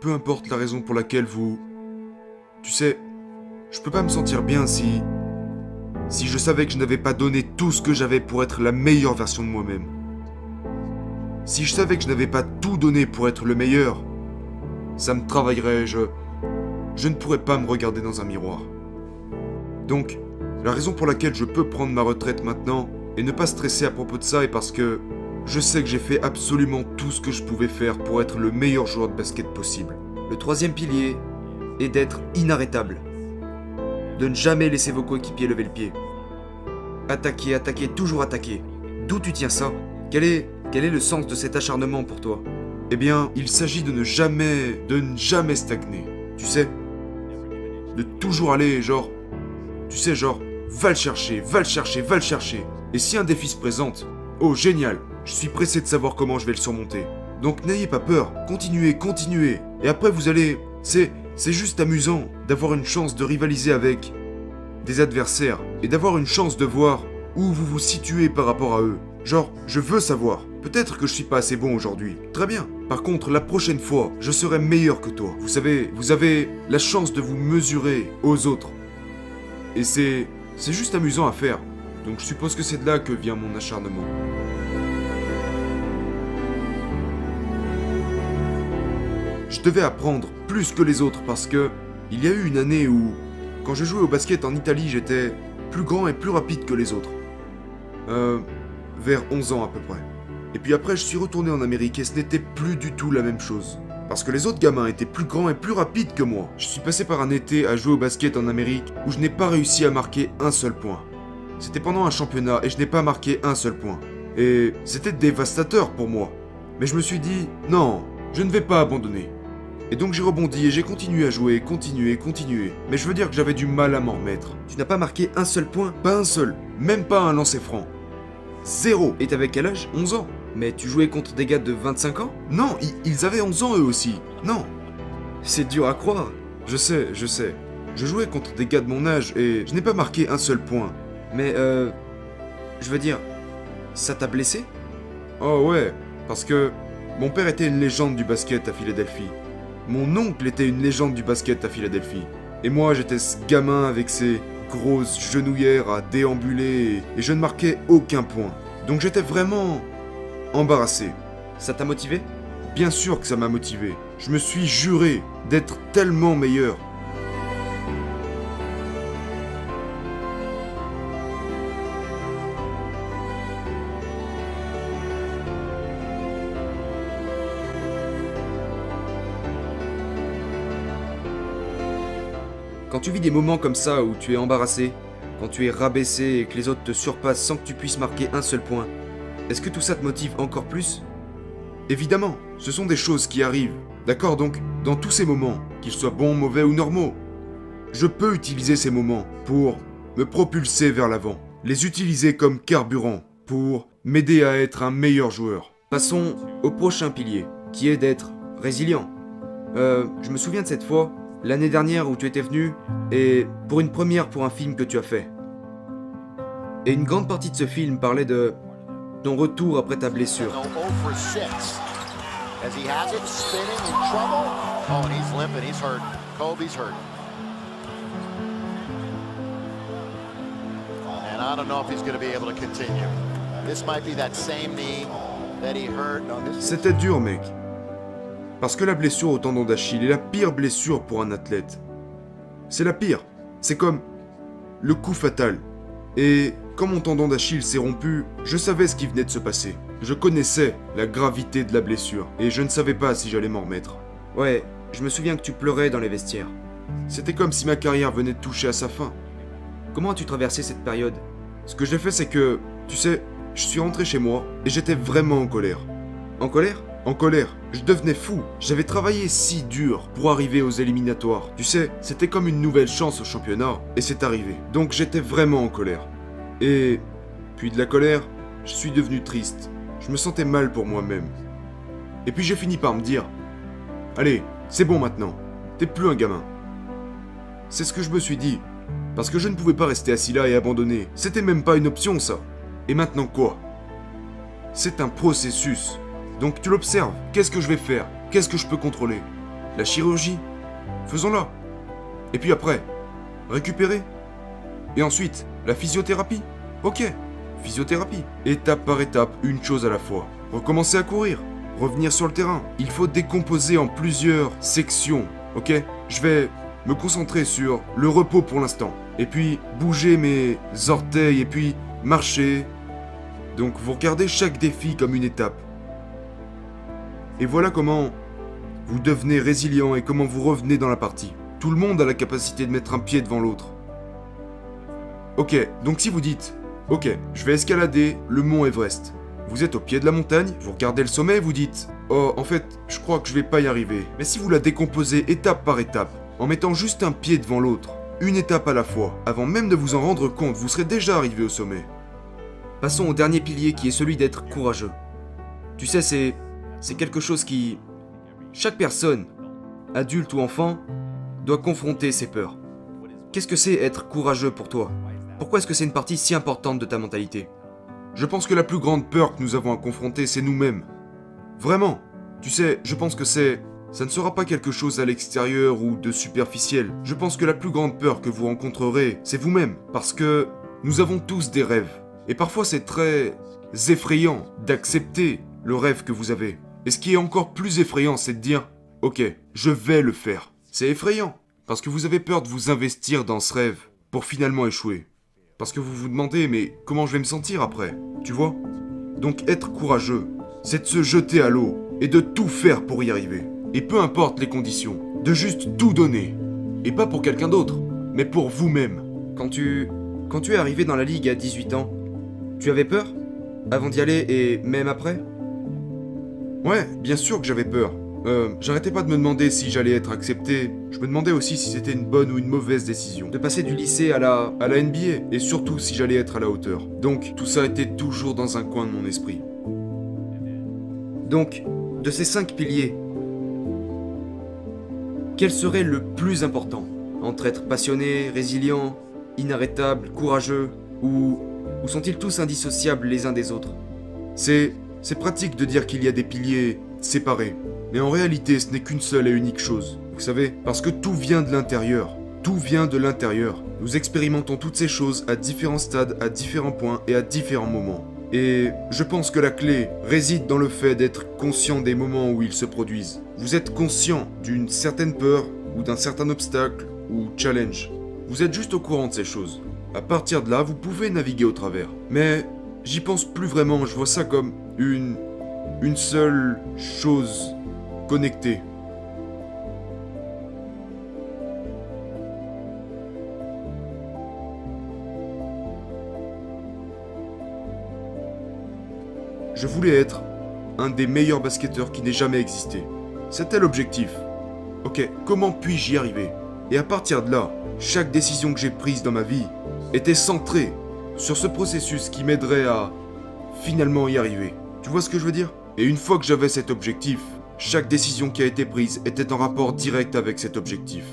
peu importe la raison pour laquelle vous... Tu sais, je peux pas me sentir bien si... Si je savais que je n'avais pas donné tout ce que j'avais pour être la meilleure version de moi-même. Si je savais que je n'avais pas tout donné pour être le meilleur, ça me travaillerait, je... Je ne pourrais pas me regarder dans un miroir. Donc, la raison pour laquelle je peux prendre ma retraite maintenant et ne pas stresser à propos de ça est parce que je sais que j'ai fait absolument tout ce que je pouvais faire pour être le meilleur joueur de basket possible. Le troisième pilier est d'être inarrêtable. De ne jamais laisser vos coéquipiers lever le pied. Attaquer, attaquer, toujours attaquer. D'où tu tiens ça? Quel est, le sens de cet acharnement pour toi? Eh bien, il s'agit de ne jamais, de ne jamais stagner. Tu sais? De toujours aller, genre... Tu sais, genre, va le chercher, va le chercher, va le chercher. Et si un défi se présente, oh génial, je suis pressé de savoir comment je vais le surmonter. Donc n'ayez pas peur, continuez, continuez. Et après vous allez... C'est... C'est juste amusant d'avoir une chance de rivaliser avec des adversaires et d'avoir une chance de voir où vous vous situez par rapport à eux. Genre, je veux savoir. Peut-être que je suis pas assez bon aujourd'hui. Très bien. Par contre, la prochaine fois, je serai meilleur que toi. Vous savez, vous avez la chance de vous mesurer aux autres. Et c'est... C'est juste amusant à faire. Donc je suppose que c'est de là que vient mon acharnement. Je devais apprendre plus que les autres parce que il y a eu une année où, quand je jouais au basket en Italie, j'étais plus grand et plus rapide que les autres. Euh, vers 11 ans à peu près. Et puis après, je suis retourné en Amérique et ce n'était plus du tout la même chose. Parce que les autres gamins étaient plus grands et plus rapides que moi. Je suis passé par un été à jouer au basket en Amérique où je n'ai pas réussi à marquer un seul point. C'était pendant un championnat et je n'ai pas marqué un seul point. Et c'était dévastateur pour moi. Mais je me suis dit, non, je ne vais pas abandonner. Et donc j'ai rebondi et j'ai continué à jouer, continué, continué. Mais je veux dire que j'avais du mal à m'en remettre. Tu n'as pas marqué un seul point Pas un seul, même pas un lancer franc. Zéro. Et t'avais quel âge? 11 ans. Mais tu jouais contre des gars de 25 ans? Non, ils avaient 11 ans eux aussi. Non. C'est dur à croire. Je sais, je sais. Je jouais contre des gars de mon âge et je n'ai pas marqué un seul point. Mais euh... Je veux dire... Ça t'a blessé? Oh ouais, parce que mon père était une légende du basket à Philadelphie. Mon oncle était une légende du basket à Philadelphie. Et moi, j'étais ce gamin avec ses grosses genouillères à déambuler et je ne marquais aucun point. Donc j'étais vraiment embarrassé. Ça t'a motivé? Bien sûr que ça m'a motivé. Je me suis juré d'être tellement meilleur. Quand tu vis des moments comme ça où tu es embarrassé, quand tu es rabaissé et que les autres te surpassent sans que tu puisses marquer un seul point, est-ce que tout ça te motive encore plus? Évidemment, ce sont des choses qui arrivent. D'accord? Donc, dans tous ces moments, qu'ils soient bons, mauvais ou normaux, je peux utiliser ces moments pour me propulser vers l'avant. Les utiliser comme carburant pour m'aider à être un meilleur joueur. Passons au prochain pilier, qui est d'être résilient. Euh, je me souviens de cette fois, l'année dernière où tu étais venu, et pour une première pour un film que tu as fait. Et une grande partie de ce film parlait de ton retour après ta blessure. No 0 for 6. As he has it, spinning in trouble. And he's limping. He's hurt. Kobe's hurt. And I don't know if he's going to be able to continue. This might be that same knee that he hurt. No, this C'était dur, mec. Parce que la blessure au tendon d'Achille est la pire blessure pour un athlète. C'est la pire. C'est comme le coup fatal. Et quand mon tendon d'Achille s'est rompu, je savais ce qui venait de se passer. Je connaissais la gravité de la blessure et je ne savais pas si j'allais m'en remettre. Ouais, je me souviens que tu pleurais dans les vestiaires. C'était comme si ma carrière venait de toucher à sa fin. Comment as-tu traversé cette période? Ce que j'ai fait, c'est que, tu sais, je suis rentré chez moi et j'étais vraiment en colère. En colère? En colère, je devenais fou. J'avais travaillé si dur pour arriver aux éliminatoires. Tu sais, c'était comme une nouvelle chance au championnat et c'est arrivé. Donc j'étais vraiment en colère. Et puis de la colère, je suis devenu triste. Je me sentais mal pour moi-même. Et puis j'ai fini par me dire Allez, c'est bon maintenant. T'es plus un gamin. C'est ce que je me suis dit. Parce que je ne pouvais pas rester assis là et abandonner. C'était même pas une option ça. Et maintenant quoi? C'est un processus. Donc tu l'observes. Qu'est-ce que je vais faire? Qu'est-ce que je peux contrôler? La chirurgie? Faisons-la. Et puis après, récupérer. Et ensuite, la physiothérapie? Ok, physiothérapie. Étape par étape, une chose à la fois. Recommencer à courir, revenir sur le terrain. Il faut décomposer en plusieurs sections, ok? Je vais me concentrer sur le repos pour l'instant. Et puis bouger mes orteils et puis marcher. Donc vous regardez chaque défi comme une étape. Et voilà comment vous devenez résilient et comment vous revenez dans la partie. Tout le monde a la capacité de mettre un pied devant l'autre. Ok, donc si vous dites, ok, je vais escalader le mont Everest. Vous êtes au pied de la montagne, vous regardez le sommet et vous dites, oh, en fait, je crois que je vais pas y arriver. Mais si vous la décomposez étape par étape, en mettant juste un pied devant l'autre, une étape à la fois, avant même de vous en rendre compte, vous serez déjà arrivé au sommet. Passons au dernier pilier qui est celui d'être courageux. Tu sais, c'est. C'est quelque chose qui. Chaque personne, adulte ou enfant, doit confronter ses peurs. Qu'est-ce que c'est être courageux pour toi? Pourquoi est-ce que c'est une partie si importante de ta mentalité? Je pense que la plus grande peur que nous avons à confronter, c'est nous-mêmes. Vraiment. Tu sais, je pense que c'est... Ça ne sera pas quelque chose à l'extérieur ou de superficiel. Je pense que la plus grande peur que vous rencontrerez, c'est vous-même. Parce que nous avons tous des rêves. Et parfois c'est très effrayant d'accepter le rêve que vous avez. Et ce qui est encore plus effrayant, c'est de dire, ok, je vais le faire. C'est effrayant. Parce que vous avez peur de vous investir dans ce rêve pour finalement échouer. Parce que vous vous demandez, mais comment je vais me sentir après Tu vois? Donc être courageux, c'est de se jeter à l'eau et de tout faire pour y arriver. Et peu importe les conditions, de juste tout donner. Et pas pour quelqu'un d'autre, mais pour vous-même. Quand tu. Quand tu es arrivé dans la ligue à 18 ans, tu avais peur Avant d'y aller et même après? Ouais, bien sûr que j'avais peur. Euh, j'arrêtais pas de me demander si j'allais être accepté. Je me demandais aussi si c'était une bonne ou une mauvaise décision. De passer du lycée à la. À la NBA, et surtout si j'allais être à la hauteur. Donc, tout ça était toujours dans un coin de mon esprit. Donc, de ces cinq piliers, quel serait le plus important? Entre être passionné, résilient, inarrêtable, courageux, ou, ou sont-ils tous indissociables les uns des autres? C'est. C'est pratique de dire qu'il y a des piliers séparés. Mais en réalité, ce n'est qu'une seule et unique chose. Vous savez, parce que tout vient de l'intérieur. Tout vient de l'intérieur. Nous expérimentons toutes ces choses à différents stades, à différents points et à différents moments. Et je pense que la clé réside dans le fait d'être conscient des moments où ils se produisent. Vous êtes conscient d'une certaine peur ou d'un certain obstacle ou challenge. Vous êtes juste au courant de ces choses. À partir de là, vous pouvez naviguer au travers. Mais j'y pense plus vraiment, je vois ça comme une seule chose connectée. Je voulais être un des meilleurs basketteurs qui n'ait jamais existé. C'était l'objectif. Ok, comment puis-je y arriver? Et à partir de là, chaque décision que j'ai prise dans ma vie était centrée sur ce processus qui m'aiderait à finalement y arriver. Tu vois ce que je veux dire? Et une fois que j'avais cet objectif, chaque décision qui a été prise était en rapport direct avec cet objectif.